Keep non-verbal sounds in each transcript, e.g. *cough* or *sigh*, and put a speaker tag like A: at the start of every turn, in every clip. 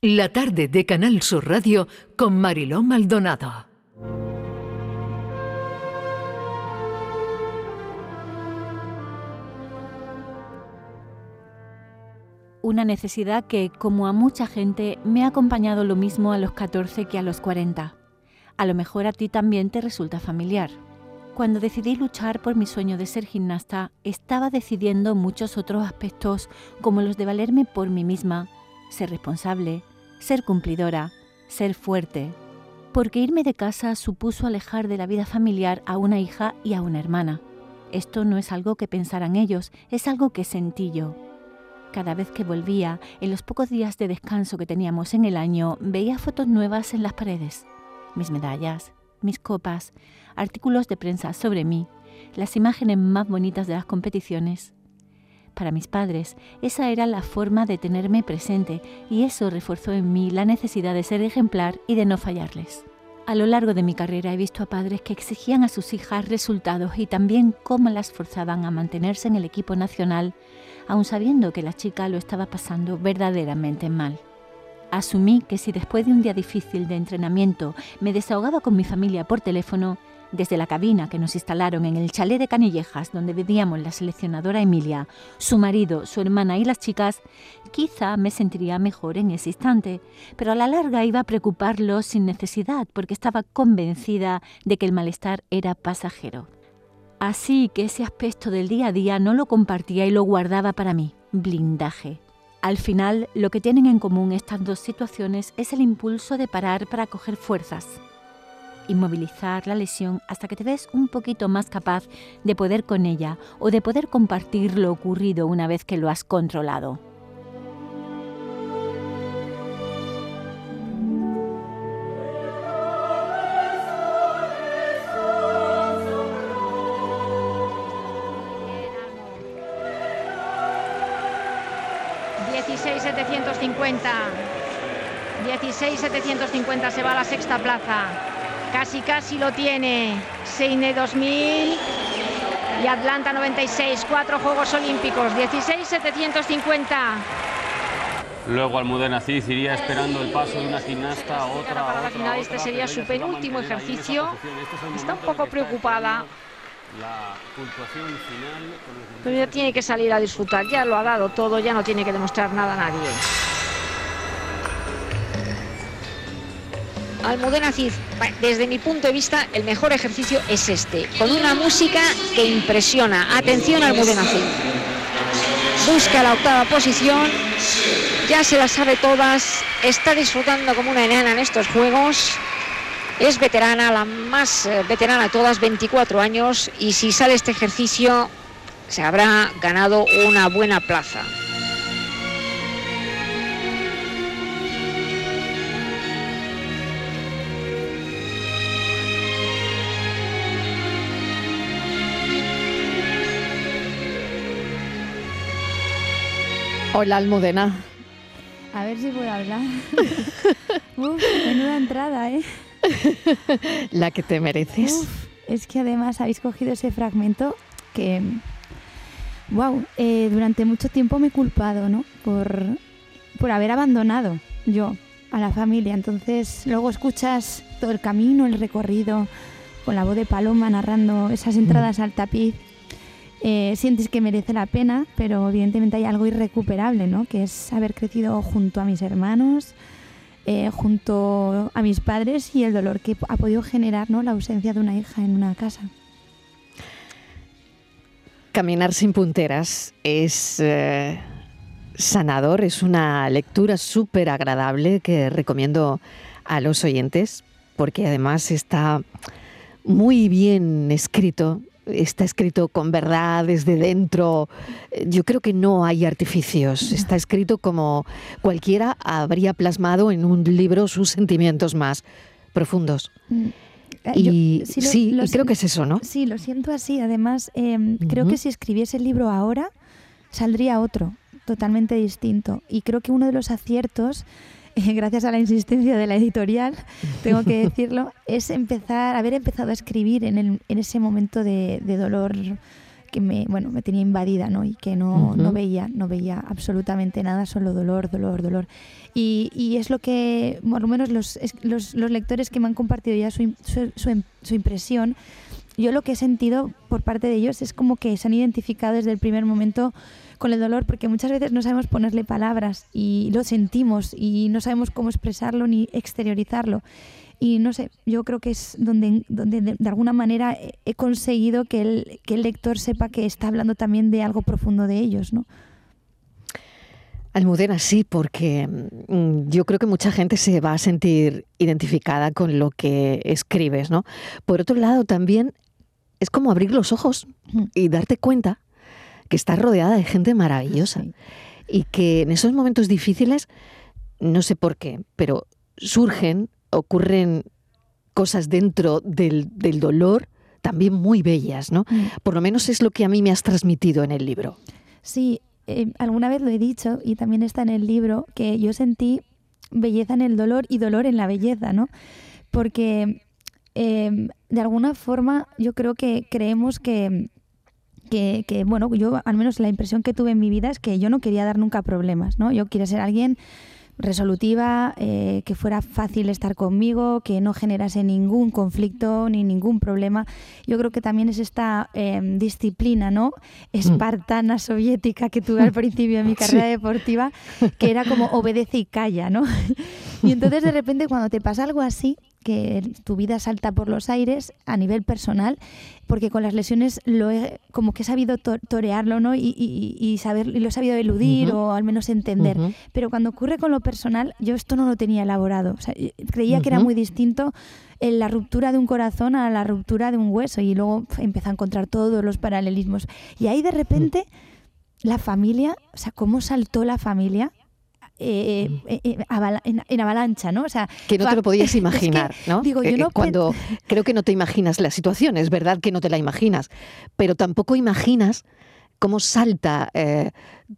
A: La tarde de Canal Sur Radio con Mariló Maldonado.
B: Una necesidad que, como a mucha gente, me ha acompañado lo mismo a los 14 que a los 40. A lo mejor a ti también te resulta familiar. Cuando decidí luchar por mi sueño de ser gimnasta, estaba decidiendo muchos otros aspectos como los de valerme por mí misma, ser responsable, ser cumplidora, ser fuerte, porque irme de casa supuso alejar de la vida familiar a una hija y a una hermana. Esto no es algo que pensaran ellos, es algo que sentí yo. Cada vez que volvía, en los pocos días de descanso que teníamos en el año, veía fotos nuevas en las paredes. Mis medallas, mis copas, artículos de prensa sobre mí, las imágenes más bonitas de las competiciones, para mis padres, esa era la forma de tenerme presente y eso reforzó en mí la necesidad de ser ejemplar y de no fallarles. A lo largo de mi carrera he visto a padres que exigían a sus hijas resultados y también cómo las forzaban a mantenerse en el equipo nacional, aun sabiendo que la chica lo estaba pasando verdaderamente mal. Asumí que si después de un día difícil de entrenamiento me desahogaba con mi familia por teléfono, desde la cabina que nos instalaron en el chalet de Canillejas, donde vivíamos la seleccionadora Emilia, su marido, su hermana y las chicas, quizá me sentiría mejor en ese instante, pero a la larga iba a preocuparlos sin necesidad, porque estaba convencida de que el malestar era pasajero. Así que ese aspecto del día a día no lo compartía y lo guardaba para mí, blindaje. Al final, lo que tienen en común estas dos situaciones es el impulso de parar para coger fuerzas, inmovilizar la lesión hasta que te ves un poquito más capaz de poder con ella o de poder compartir lo ocurrido una vez que lo has controlado.
C: ...16.750... ...16.750 se va a la sexta plaza... Casi, casi lo tiene. Seine 2000 y Atlanta 96. Cuatro Juegos Olímpicos. 16,750.
D: Luego Almudena Cid iría esperando el paso de una gimnasta a otra.
C: Para la final este sería su penúltimo ejercicio. Está un poco preocupada. La puntuación final. Pero ya tiene que salir a disfrutar. Ya lo ha dado todo. Ya no tiene que demostrar nada a nadie. Almudena Cid, desde mi punto de vista, el mejor ejercicio es este, con una música que impresiona. Atención, Almudena Cid. Busca la octava posición, ya se la sabe todas, está disfrutando como una enana en estos juegos. Es veterana, la más eh, veterana de todas, 24 años, y si sale este ejercicio, se habrá ganado una buena plaza.
E: Hola, Almudena.
F: A ver si puedo hablar. *laughs* Uf, menuda entrada, ¿eh? *laughs*
E: La que te mereces.
F: es que además habéis cogido ese fragmento que, wow, eh, durante mucho tiempo me he culpado, ¿no? Por, por haber abandonado yo a la familia. Entonces luego escuchas todo el camino, el recorrido, con la voz de Paloma narrando esas entradas al tapiz eh, sientes que merece la pena, pero evidentemente hay algo irrecuperable, ¿no? Que es haber crecido junto a mis hermanos, eh, junto a mis padres y el dolor que ha podido generar, ¿no? La ausencia de una hija en una casa.
E: Caminar sin punteras es eh, sanador, es una lectura súper agradable que recomiendo a los oyentes porque además está muy bien escrito, está escrito con verdad desde dentro. Yo creo que no hay artificios. Está escrito como cualquiera habría plasmado en un libro sus sentimientos más profundos. Mm. Eh, y sí, creo que es eso, ¿no?
F: Sí, lo siento así. Además, em, creo que si escribiese el libro ahora, saldría otro, totalmente distinto. Y creo que uno de los aciertos *laughs* gracias a la insistencia de la editorial, tengo que decirlo, *laughs* es empezar, haber empezado a escribir en, ese momento de, dolor que me, bueno, me tenía invadida, ¿no? Y que no, no veía, no veía absolutamente nada, solo dolor, dolor, dolor. Y, y es lo que, por lo menos los, los, los, lectores que me han compartido ya su, su, su, impresión, yo lo que he sentido por parte de ellos es como que se han identificado desde el primer momento con el dolor, porque muchas veces no sabemos ponerle palabras y lo sentimos y no sabemos cómo expresarlo ni exteriorizarlo. Y no sé, yo creo que es donde, donde de, alguna manera he conseguido que el, que el lector sepa que está hablando también de algo profundo de ellos, ¿no?
E: Almudena, sí, porque mm, yo creo que mucha gente se va a sentir identificada con lo que escribes, ¿no? Por otro lado, también es como abrir los ojos y darte cuenta que estás rodeada de gente maravillosa y que en esos momentos difíciles, no sé por qué, pero surgen ocurren cosas dentro del, dolor también muy bellas, ¿no? Mm. Por lo menos es lo que a mí me has transmitido en el libro.
F: Sí, eh, alguna vez lo he dicho y también está en el libro que yo sentí belleza en el dolor y dolor en la belleza, ¿no? Porque em, de alguna forma yo creo que creemos que, que, que, bueno, yo al menos la impresión que tuve en mi vida es que yo no quería dar nunca problemas, ¿no? Yo quería ser alguien resolutiva, eh, que fuera fácil estar conmigo, que no generase ningún conflicto ni ningún problema. Yo creo que también es esta em, disciplina ¿no? espartana soviética que tuve al *laughs* principio de mi carrera deportiva, que era como obedece y calla, ¿no? *laughs* *laughs* y entonces de repente cuando te pasa algo así, que tu vida salta por los aires a nivel personal, porque con las lesiones lo he, como que he sabido torearlo ¿no? y, y, saber, y lo he sabido eludir o al menos entender. Pero cuando ocurre con lo personal, yo esto no lo tenía elaborado. creía que era muy distinto en la ruptura de un corazón a la ruptura de un hueso y luego empecé a encontrar todos los paralelismos. Y ahí de repente la familia, o sea, cómo saltó la familia eh, eh, eh, en, avalancha, ¿no? O
E: sea, que no te lo podías *laughs* imaginar, ¿no? Digo, yo no cuando creo que no te imaginas la situación, es verdad que no te la imaginas, pero tampoco imaginas cómo salta eh,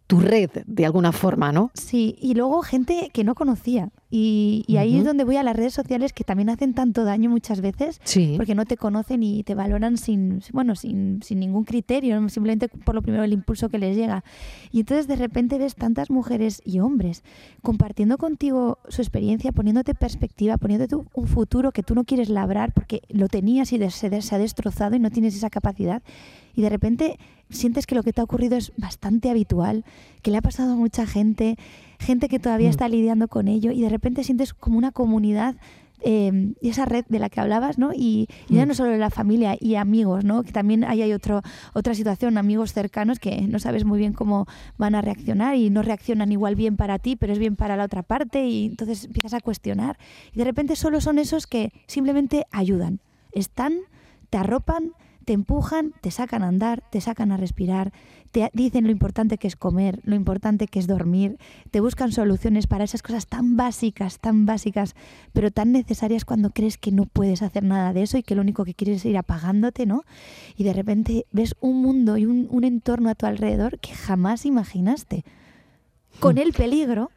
E: tu red de alguna forma, ¿no?
F: Sí, y luego gente que no conocía. Y, ahí es donde voy a las redes sociales que también hacen tanto daño muchas veces, porque no te conocen y te valoran sin, bueno, sin, sin ningún criterio, simplemente por lo primero el impulso que les llega. Y entonces de repente ves tantas mujeres y hombres compartiendo contigo su experiencia, poniéndote perspectiva, poniéndote un futuro que tú no quieres labrar porque lo tenías y se, se ha destrozado y no tienes esa capacidad. Y de repente sientes que lo que te ha ocurrido es bastante habitual, que le ha pasado a mucha gente, gente que todavía mm. está lidiando con ello y de repente sientes como una comunidad y esa red de la que hablabas, ¿no? Y, ya mm. no solo la familia y amigos, ¿no? Que también ahí hay otro, otra situación, amigos cercanos que no sabes muy bien cómo van a reaccionar y no reaccionan igual bien para ti, pero es bien para la otra parte y entonces empiezas a cuestionar. Y de repente solo son esos que simplemente ayudan, están, te arropan, te empujan, te sacan a andar, te sacan a respirar, te dicen lo importante que es comer, lo importante que es dormir, te buscan soluciones para esas cosas tan básicas, tan básicas, pero tan necesarias cuando crees que no puedes hacer nada de eso y que lo único que quieres es ir apagándote, ¿no? Y de repente ves un mundo y un, entorno a tu alrededor que jamás imaginaste, con el peligro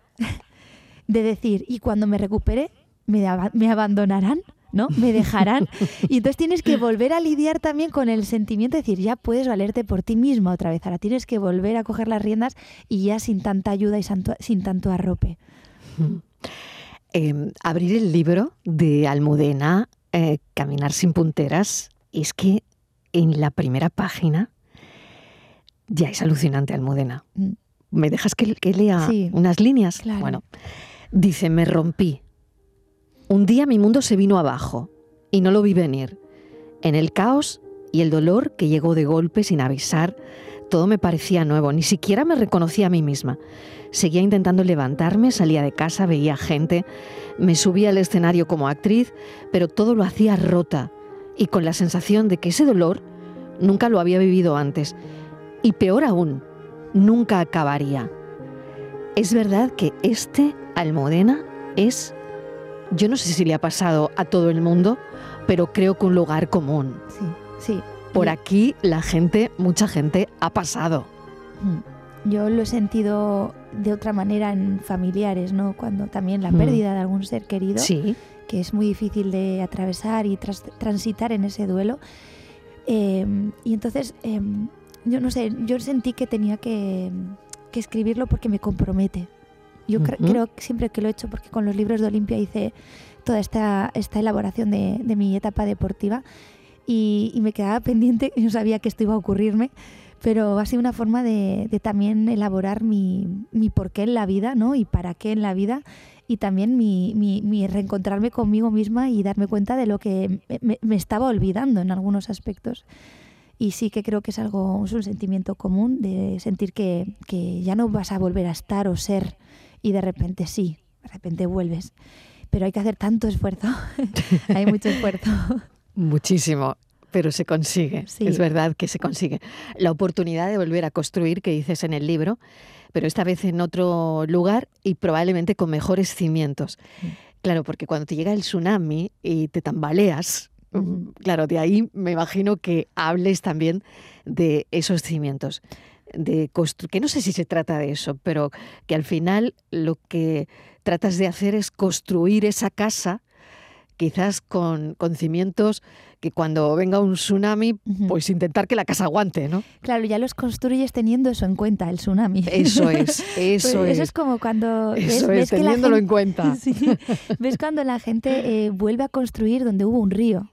F: de decir, y cuando me recupere, me, me abandonarán ¿no? Me dejarán. Y entonces tienes que volver a lidiar también con el sentimiento de decir, ya puedes valerte por ti mismo otra vez. Ahora tienes que volver a coger las riendas y ya sin tanta ayuda y sin tanto arrope. *laughs*
E: Em, abrir el libro de Almudena, eh, Caminar sin punteras, es que en la primera página ya es alucinante, Almudena. Mm. ¿Me dejas que, lea unas líneas? Bueno, dice, me rompí un día mi mundo se vino abajo y no lo vi venir. En el caos y el dolor que llegó de golpe sin avisar, todo me parecía nuevo, ni siquiera me reconocía a mí misma. Seguía intentando levantarme, salía de casa, veía gente, me subía al escenario como actriz, pero todo lo hacía rota y con la sensación de que ese dolor nunca lo había vivido antes. Y peor aún, nunca acabaría. Es verdad que este Almodena es yo no sé si le ha pasado a todo el mundo, pero creo que un lugar común.
F: Sí, sí.
E: Por aquí la gente, mucha gente ha pasado.
F: Mm. Yo lo he sentido de otra manera en familiares, ¿no? Cuando también la mm. pérdida de algún ser querido,
E: sí.
F: que es muy difícil de atravesar y transitar en ese duelo. Em, y entonces em, yo no sé, yo sentí que tenía que, que escribirlo porque me compromete. Yo cre-
E: Ujú.
F: creo que siempre que lo he hecho, porque con los libros de Olimpia hice toda esta, esta elaboración de, de mi etapa deportiva y, y me quedaba *laughs* pendiente, yo sabía que esto iba a ocurrirme, pero ha sido una forma de, de también elaborar mi, mi porqué en la vida, ¿no? Y para qué en la vida y también mi, mi- mi reencontrarme conmigo misma y darme cuenta de lo que me- me, me estaba olvidando en algunos aspectos. Y sí que creo que es algo, es un sentimiento común de sentir que, que ya no vas a volver a estar o ser y de repente sí, de repente vuelves. Pero hay que hacer tanto esfuerzo, *laughs* hay mucho esfuerzo.
E: Muchísimo, pero se consigue.
F: Sí.
E: Es verdad que se consigue. La oportunidad de volver a construir, que dices en el libro, pero esta vez en otro lugar y probablemente con mejores cimientos.
F: Mm.
E: Claro, porque cuando te llega el tsunami y te tambaleas,
F: Ujú.
E: claro, de ahí me imagino que hables también de esos cimientos. De que no sé si se trata de eso, pero que al final lo que tratas de hacer es construir esa casa, quizás con, con cimientos que cuando venga un tsunami, pues intentar que la casa aguante, ¿no?
F: Claro, ya los construyes teniendo eso en cuenta, el tsunami.
E: Eso es, *laughs*
F: Pues
E: eso es.
F: eso es como cuando ves,
E: Eso
F: ves
E: es,
F: que la
E: teniéndolo en
F: gente-
E: cuenta. *laughs*
F: Sí. ves cuando la gente eh, vuelve a construir donde hubo un río,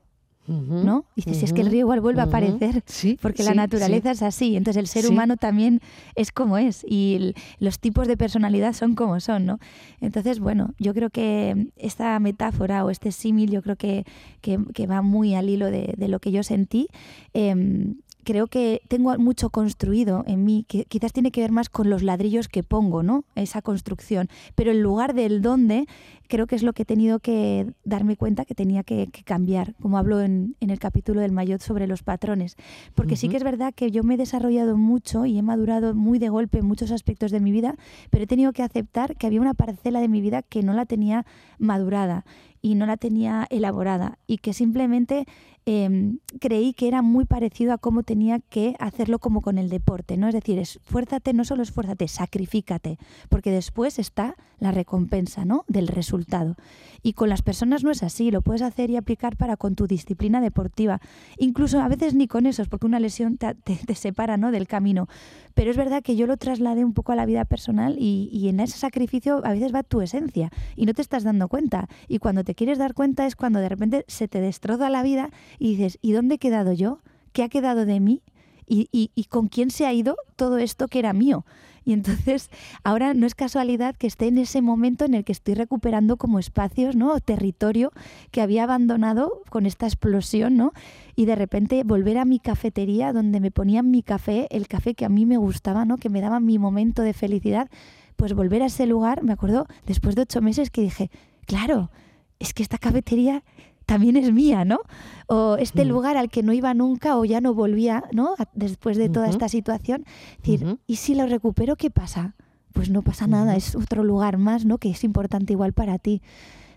F: ¿no? Dices, si es que el río igual vuelve a aparecer.
E: Sí,
F: Porque
E: sí,
F: la naturaleza
E: sí.
F: es así, entonces el ser humano también es como es y el- los tipos de personalidad son como son, ¿no? Entonces, bueno, yo creo que esta metáfora o este símil yo creo que, que- que va muy al hilo de, de lo que yo sentí. Em, creo que tengo mucho construido en mí, que quizás tiene que ver más con los ladrillos que pongo, ¿no? Esa construcción. Pero en lugar del dónde, creo que es lo que he tenido que darme cuenta que tenía que, que cambiar, como hablo en, en el capítulo del Mayot sobre los patrones. Porque sí que es verdad que yo me he desarrollado mucho y he madurado muy de golpe en muchos aspectos de mi vida, pero he tenido que aceptar que había una parcela de mi vida que no la tenía madurada y no la tenía elaborada y que simplemente em, creí que era muy parecido a cómo tenía que hacerlo como con el deporte, ¿no? Es decir, esfuérzate, no solo esfuérzate, sacrifícate, porque después está la recompensa, ¿no? Del resultado. Y con las personas no es así, lo puedes hacer y aplicar para con tu disciplina deportiva, incluso a veces ni con esos, porque una lesión te, separa, ¿no? Del camino. Pero es verdad que yo lo trasladé un poco a la vida personal y en ese sacrificio a veces va tu esencia y no te estás dando cuenta. Y cuando te quieres dar cuenta es cuando de repente se te destroza la vida y dices, ¿y dónde he quedado yo? ¿Qué ha quedado de mí? ¿Y, y, y con quién se ha ido todo esto que era mío? Y entonces ahora no es casualidad que esté en ese momento en el que estoy recuperando como espacios, ¿no? O territorio que había abandonado con esta explosión, ¿no? Y de repente volver a mi cafetería donde me ponían mi café, el café que a mí me gustaba, ¿no? Que me daba mi momento de felicidad. Pues volver a ese lugar, me acuerdo, después de ocho meses que dije, claro, es que esta cafetería también es mía, ¿no? O este
E: Mm.
F: lugar al que no iba nunca o ya no volvía, ¿no? Después de toda esta situación. Es decir. ¿y si lo recupero, qué pasa? Pues no pasa nada, es otro lugar más, ¿no? Que es importante igual para ti.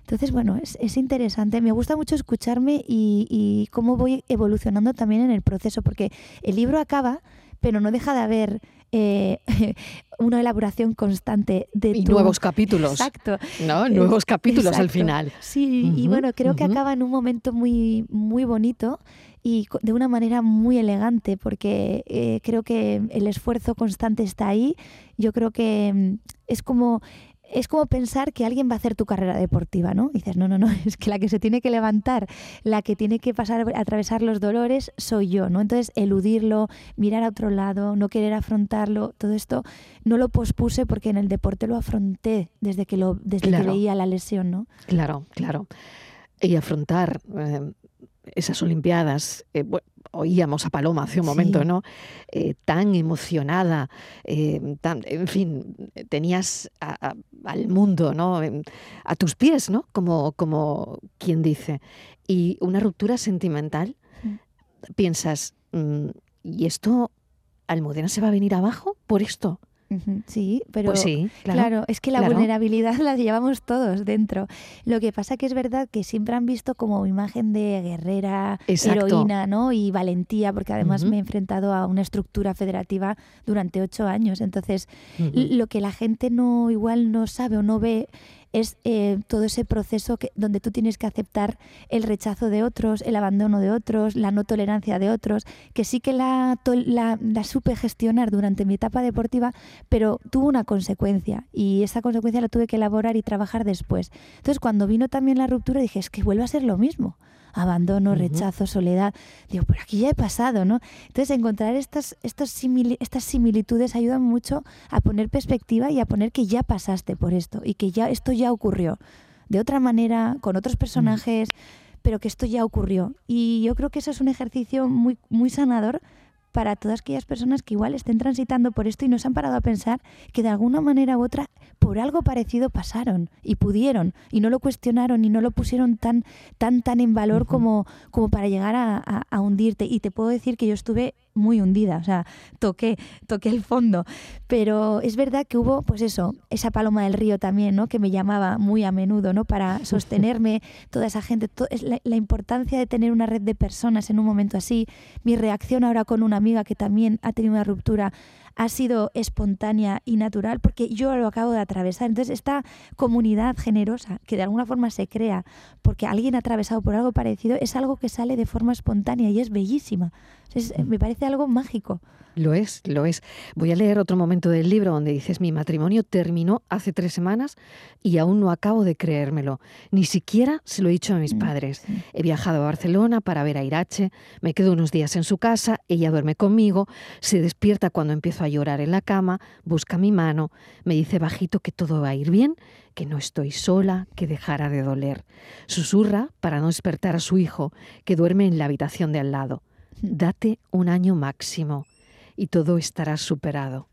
F: Entonces, bueno, es, es interesante. Me gusta mucho escucharme y, y cómo voy evolucionando también en el proceso, porque el libro acaba, pero no deja de haber eh, *laughs* una elaboración constante de
E: Y
F: tu-
E: nuevos capítulos,
F: Exacto.
E: ¿no? Nuevos capítulos al final.
F: Sí, y bueno, creo que acaba en un momento muy, muy bonito y de una manera muy elegante, porque eh, creo que el esfuerzo constante está ahí. Yo creo que mm, es como es como pensar que alguien va a hacer tu carrera deportiva, ¿no? Y dices, no, no, no, *laughs* es que la que se tiene que levantar, la que tiene que pasar, atravesar los dolores, soy yo, ¿no? Entonces, eludirlo, mirar a otro lado, no querer afrontarlo, todo esto no lo pospuse porque en el deporte lo afronté desde que, lo, desde
E: Claro.
F: que veía la lesión, ¿no?
E: Claro, claro. Y afrontar eh, esas Olimpiadas. eh, oíamos a Paloma hace un momento,
F: Sí.
E: ¿no? Eh, tan emocionada, eh, tan- en fin, tenías a- a- al mundo, ¿no? A tus pies, ¿no? Como, como quien dice. Y una ruptura sentimental,
F: Mm.
E: piensas, mm, ¿y esto, Almudena se va a venir abajo por esto?
F: Sí, pero
E: pues sí, claro.
F: Claro, es que la
E: claro.
F: vulnerabilidad *laughs* la llevamos todos dentro. Lo que pasa que es verdad que siempre han visto como imagen de guerrera,
E: Exacto.
F: heroína, ¿no? Y valentía, porque además me he enfrentado a una estructura federativa durante ocho años. Entonces, lo que la gente no igual no sabe o no ve es eh, todo ese proceso que, donde tú tienes que aceptar el rechazo de otros, el abandono de otros, la no tolerancia de otros, que sí que la, la, la supe gestionar durante mi etapa deportiva, pero tuvo una consecuencia y esa consecuencia la tuve que elaborar y trabajar después. Entonces, cuando vino también la ruptura, dije, es que vuelve a ser lo mismo abandono, rechazo, soledad. Digo, por aquí ya he pasado, ¿no? Entonces, encontrar estas, estas, estas similitudes ayudan mucho a poner perspectiva y a poner que ya pasaste por esto y que ya esto ya ocurrió. De otra manera, con otros personajes, pero que esto ya ocurrió. Y yo creo que eso es un ejercicio muy, muy sanador para todas aquellas personas que igual estén transitando por esto y no se han parado a pensar que de alguna manera u otra por algo parecido pasaron y pudieron y no lo cuestionaron y no lo pusieron tan tan tan en valor como, como para llegar a, a hundirte. Y te puedo decir que yo estuve muy hundida, o sea, toqué, toqué el fondo. Pero es verdad que hubo, pues eso, esa paloma del río también, ¿no? Que me llamaba muy a menudo, ¿no? Para *laughs* sostenerme, toda esa gente, es la, la, importancia de tener una red de personas en un momento así. Mi reacción ahora con una amiga que también ha tenido una ruptura ha sido espontánea y natural porque yo lo acabo de atravesar. Entonces, esta comunidad generosa que de alguna forma se crea porque alguien ha atravesado por algo parecido es algo que sale de forma espontánea y es bellísima. me parece algo mágico.
E: Lo es, lo es. Voy a leer otro momento del libro donde dices, mi matrimonio terminó hace tres semanas y aún no acabo de creérmelo. Ni siquiera se lo he dicho a mis mm, padres. He viajado a Barcelona para ver a Irache, me quedo unos días en su casa, ella duerme conmigo, se despierta cuando empiezo a llorar en la cama, busca mi mano, me dice bajito que todo va a ir bien, que no estoy sola, que dejara de doler. Susurra para no despertar a su hijo, que duerme en la habitación de al lado. Mm. Date un año máximo y todo estará superado.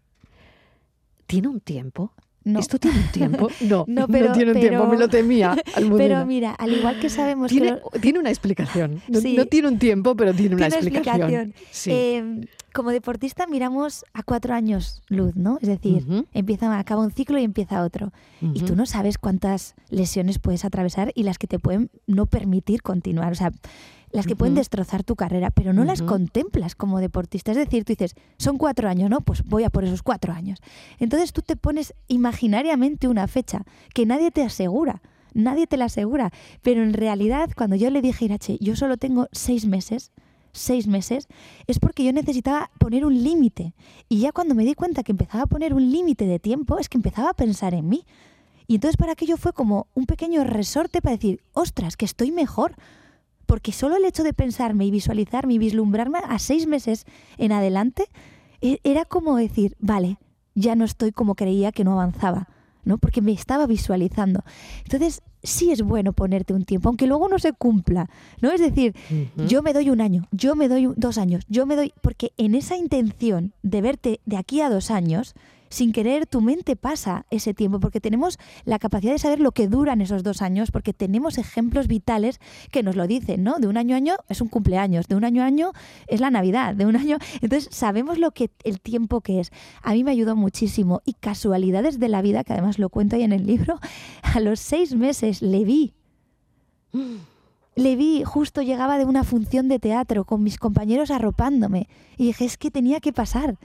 E: ¿Tiene un tiempo?
F: No.
E: ¿Esto tiene un tiempo? *laughs* No, no, no tiene un tiempo, me lo temía. *laughs*
F: Pero mira, al igual que sabemos
E: tiene, que... Tiene una explicación. No, tiene un tiempo, pero tiene una explicación.
F: Em, como deportista miramos a cuatro años luz, ¿no? Es decir, empieza, acaba un ciclo y empieza otro. Y tú no sabes cuántas lesiones puedes atravesar y las que te pueden no permitir continuar. O sea, las que pueden destrozar tu carrera, pero no las contemplas como deportista. Es decir, tú dices, son cuatro años, ¿no? Pues voy a por esos cuatro años. Entonces tú te pones imaginariamente una fecha que nadie te asegura. Nadie te la asegura. Pero en realidad, cuando yo le dije a Irache, yo solo tengo seis meses, seis meses, es porque yo necesitaba poner un límite. Y ya cuando me di cuenta que empezaba a poner un límite de tiempo, es que empezaba a pensar en mí. Y entonces para aquello fue como un pequeño resorte para decir, ostras, que estoy mejor porque solo el hecho de pensarme y visualizarme y vislumbrarme a seis meses en adelante e, era como decir, vale, ya no estoy como creía que no avanzaba, ¿no? Porque me estaba visualizando. Entonces, sí es bueno ponerte un tiempo, aunque luego no se cumpla, ¿no? Es decir, yo me doy un año, yo me doy dos años, yo me doy, porque en esa intención de verte de aquí a dos años, sin querer tu mente pasa ese tiempo, porque tenemos la capacidad de saber lo que duran esos dos años, porque tenemos ejemplos vitales que nos lo dicen, ¿no? De un año a año es un cumpleaños, de un año a año es la Navidad, de un año... Entonces sabemos lo que el tiempo que es. A mí me ayudó muchísimo y casualidades de la vida, que además lo cuento ahí en el libro, *laughs* a los seis meses le vi. Le vi, justo llegaba de una función de teatro con mis compañeros arropándome y dije, es que tenía que pasar.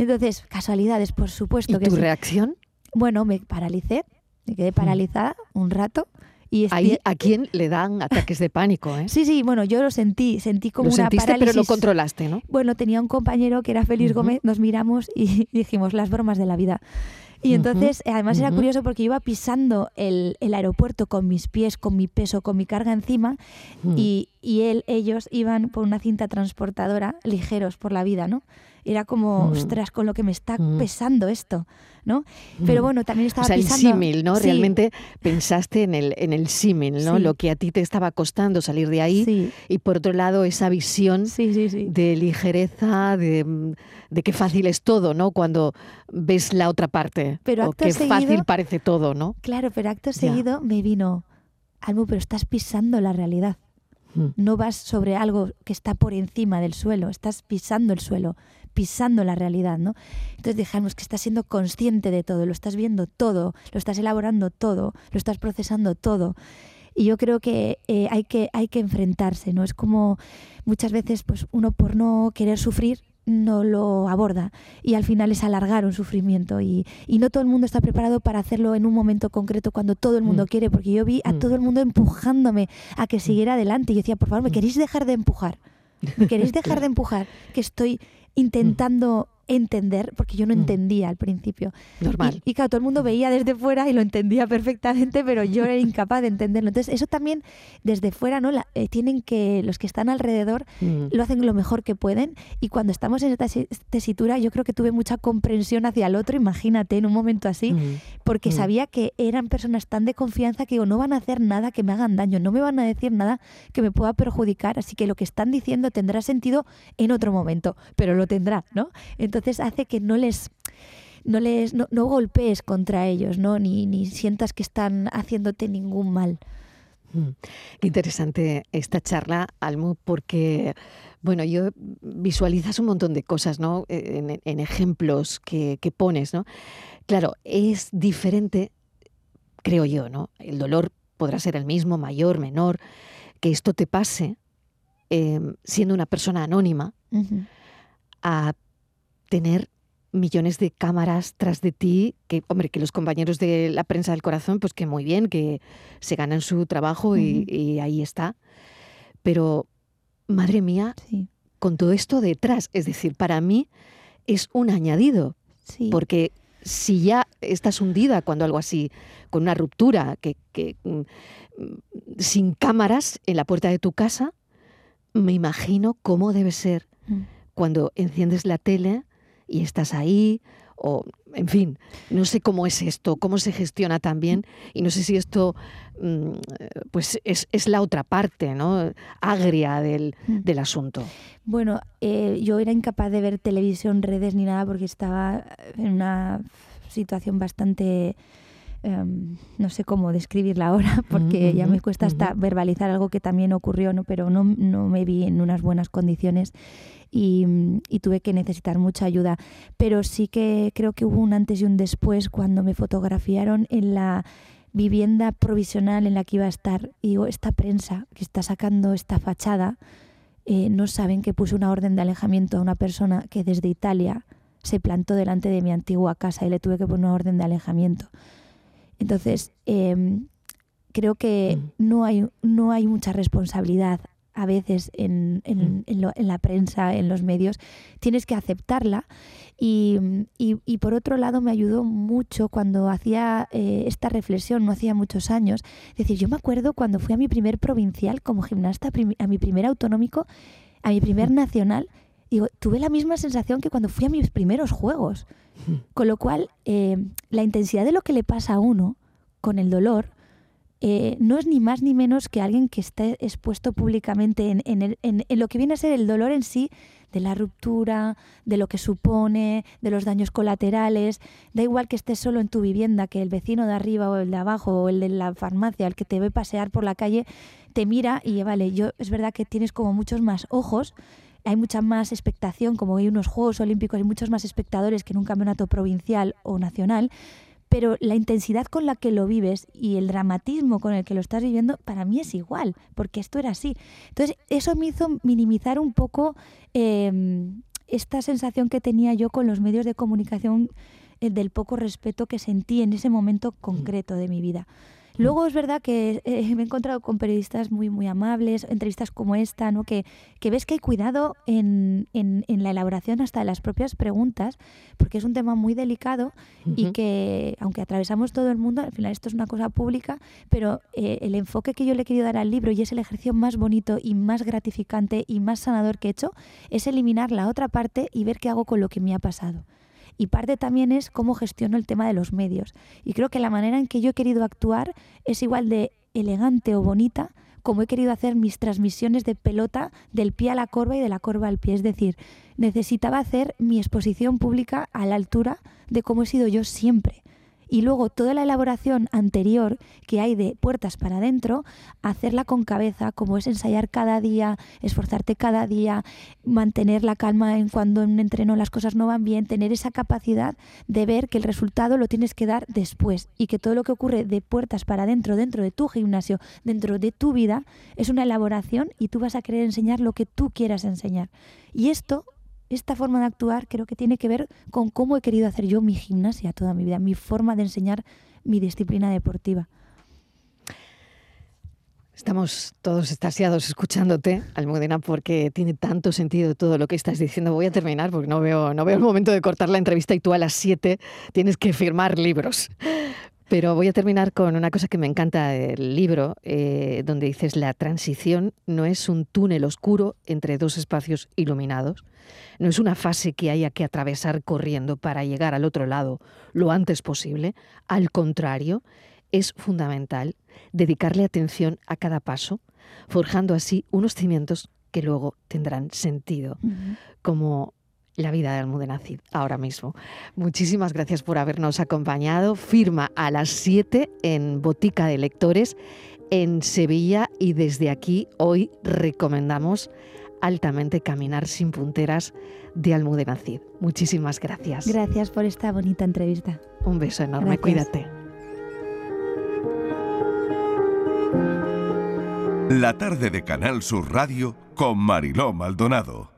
F: Entonces, casualidades, por supuesto.
E: ¿Y tu reacción?
F: Bueno, me paralicé, me quedé paralizada un rato.
E: Y Ahí, ¿A quién le dan ataques de pánico? Eh?
F: Sí, sí, bueno, yo lo sentí, sentí como
E: lo
F: una
E: sentiste,
F: parálisis.
E: pero lo controlaste, ¿no?
F: Bueno, tenía un compañero que era Félix Gómez, nos miramos y *laughs* dijimos las bromas de la vida. Y entonces, además era curioso porque iba pisando el, el, aeropuerto con mis pies, con mi peso, con mi carga encima, y, y él, ellos iban por una cinta transportadora ligeros por la vida, ¿no? Era como, mm. ostras, con lo que me está mm. pesando esto, ¿no? Pero mm. bueno, también estaba
E: o sea,
F: el
E: símil, ¿no? Realmente pensaste en el, en el símil, ¿no? Lo que a ti te estaba costando salir de ahí. Y por otro lado, esa visión de ligereza, de, de qué fácil es todo, ¿no? Cuando ves la otra parte. Pero o qué fácil parece todo, ¿no?
F: Claro, pero acto seguido me vino, algo, pero estás pisando la realidad. No vas sobre algo que está por encima del suelo, estás pisando el suelo pisando la realidad, ¿no? Entonces dejamos que estás siendo consciente de todo, lo estás viendo todo, lo estás elaborando todo, lo estás procesando todo. Y yo creo que, eh, hay que hay que enfrentarse, ¿no? Es como muchas veces pues uno por no querer sufrir no lo aborda y al final es alargar un sufrimiento y, y, no todo el mundo está preparado para hacerlo en un momento concreto cuando todo el mundo mm. quiere, porque yo vi a mm. todo el mundo empujándome a que mm. siguiera adelante y yo decía, por favor, ¿me queréis dejar de empujar? ¿Me queréis *laughs* dejar de empujar? Que estoy intentando entender, porque yo no mm. entendía al principio.
E: Normal.
F: Y, claro, todo el mundo veía desde fuera y lo entendía perfectamente, pero yo era incapaz de entenderlo. Entonces, eso también desde fuera, ¿no? Eh, tienen que, los que están alrededor, mm. lo hacen lo mejor que pueden. Y cuando estamos en esta tesitura, yo creo que tuve mucha comprensión hacia el otro, imagínate, en un momento así, mm. porque sabía que eran personas tan de confianza que digo, no van a hacer nada que me hagan daño, no me van a decir nada que me pueda perjudicar, así que lo que están diciendo tendrá sentido en otro momento, pero lo tendrá, ¿no? Entonces, entonces hace que no les no les no, golpees contra ellos, ¿no? Ni, ni, sientas que están haciéndote ningún mal.
E: Mm. interesante esta charla, Almu, porque bueno, yo visualizas un montón de cosas, ¿no? En, en ejemplos que, que, pones, ¿no? Claro, es diferente, creo yo, ¿no? El dolor podrá ser el mismo, mayor, menor, que esto te pase em, siendo una persona anónima a tener millones de cámaras tras de ti, que, hombre, que los compañeros de la prensa del corazón, pues que muy bien, que se ganan su trabajo y, ahí está. Pero, madre mía, con todo esto detrás, es decir, para mí es un añadido, porque si ya estás hundida cuando algo así, con una ruptura, que, mm, sin cámaras en la puerta de tu casa, me imagino cómo debe ser mm. cuando enciendes la tele y estás ahí, o en fin, no sé cómo es esto, cómo se gestiona también, y no sé si esto mm, pues es, la otra parte, ¿no? Agria del, mm. del asunto.
F: Bueno, eh, yo era incapaz de ver televisión, redes ni nada porque estaba en una situación bastante em, no sé cómo describirla ahora, *laughs* porque ya me cuesta hasta verbalizar algo que también ocurrió, ¿no? pero no, no, me vi en unas buenas condiciones y, tuve que necesitar mucha ayuda. Pero sí que creo que hubo un antes y un después cuando me fotografiaron en la vivienda provisional en la que iba a estar. Y digo, esta prensa que está sacando esta fachada, eh, no saben que puse una orden de alejamiento a una persona que desde Italia se plantó delante de mi antigua casa y le tuve que poner una orden de alejamiento. Entonces, em, creo que mm. no hay, no hay mucha responsabilidad a veces en, en, mm. en, la prensa, en los medios, tienes que aceptarla. Y, y, por otro lado me ayudó mucho cuando hacía eh, esta reflexión, no hacía muchos años. Es decir, yo me acuerdo cuando fui a mi primer provincial como gimnasta, a mi primer autonómico, a mi primer mm. nacional, digo, tuve la misma sensación que cuando fui a mis primeros juegos. *laughs* Con lo cual, eh, la intensidad de lo que le pasa a uno con el dolor, eh, no es ni más ni menos que alguien que esté expuesto públicamente en, lo que viene a ser el dolor en sí, de la ruptura, de lo que supone, de los daños colaterales. Da igual que estés solo en tu vivienda, que el vecino de arriba o el de abajo o el de la farmacia, el que te ve pasear por la calle, te mira y vale, yo es verdad que tienes como muchos más ojos hay mucha más expectación, como hay unos Juegos Olímpicos, hay muchos más espectadores que en un campeonato provincial o nacional, pero la intensidad con la que lo vives y el dramatismo con el que lo estás viviendo, para mí es igual, porque esto era así. Entonces, eso me hizo minimizar un poco em, esta sensación que tenía yo con los medios de comunicación eh, del poco respeto que sentí en ese momento concreto de mi vida. Luego es verdad que eh, me he encontrado con periodistas muy, muy amables, entrevistas como esta, ¿no? que, que ves que hay cuidado en, en, la elaboración hasta de las propias preguntas, porque es un tema muy delicado y que, aunque atravesamos todo el mundo, al final esto es una cosa pública, pero eh, el enfoque que yo le he querido dar al libro, y es el ejercicio más bonito y más gratificante y más sanador que he hecho, es eliminar la otra parte y ver qué hago con lo que me ha pasado. Y parte también es cómo gestiono el tema de los medios. Y creo que la manera en que yo he querido actuar es igual de elegante o bonita como he querido hacer mis transmisiones de pelota del pie a la corva y de la corva al pie. Es decir, necesitaba hacer mi exposición pública a la altura de cómo he sido yo siempre y luego toda la elaboración anterior que hay de puertas para adentro, hacerla con cabeza, como es ensayar cada día, esforzarte cada día, mantener la calma en cuando en un entreno las cosas no van bien, tener esa capacidad de ver que el resultado lo tienes que dar después y que todo lo que ocurre de puertas para adentro, dentro de tu gimnasio, dentro de tu vida, es una elaboración y tú vas a querer enseñar lo que tú quieras enseñar. Y esto esta forma de actuar creo que tiene que ver con cómo he querido hacer yo mi gimnasia toda mi vida, mi forma de enseñar mi disciplina deportiva.
E: Estamos todos estasiados escuchándote, Almudena, porque tiene tanto sentido todo lo que estás diciendo. Voy a terminar porque no veo, no veo el momento de cortar la entrevista y tú a las 7 tienes que firmar libros. Pero voy a terminar con una cosa que me encanta del libro, eh, donde dices, la transición no es un túnel oscuro entre dos espacios iluminados, no es una fase que haya que atravesar corriendo para llegar al otro lado lo antes posible, al contrario, es fundamental dedicarle atención a cada paso, forjando así unos cimientos que luego tendrán sentido, como la vida de Almudena Cid ahora mismo. Muchísimas gracias por habernos acompañado. Firma a las 7 en Botica de Lectores en Sevilla y desde aquí hoy recomendamos altamente Caminar sin punteras de Almudena Cid. Muchísimas gracias.
F: Gracias por esta bonita entrevista.
E: Un beso enorme, cuídate.
G: La tarde de Canal Sur Radio con Mariló Maldonado.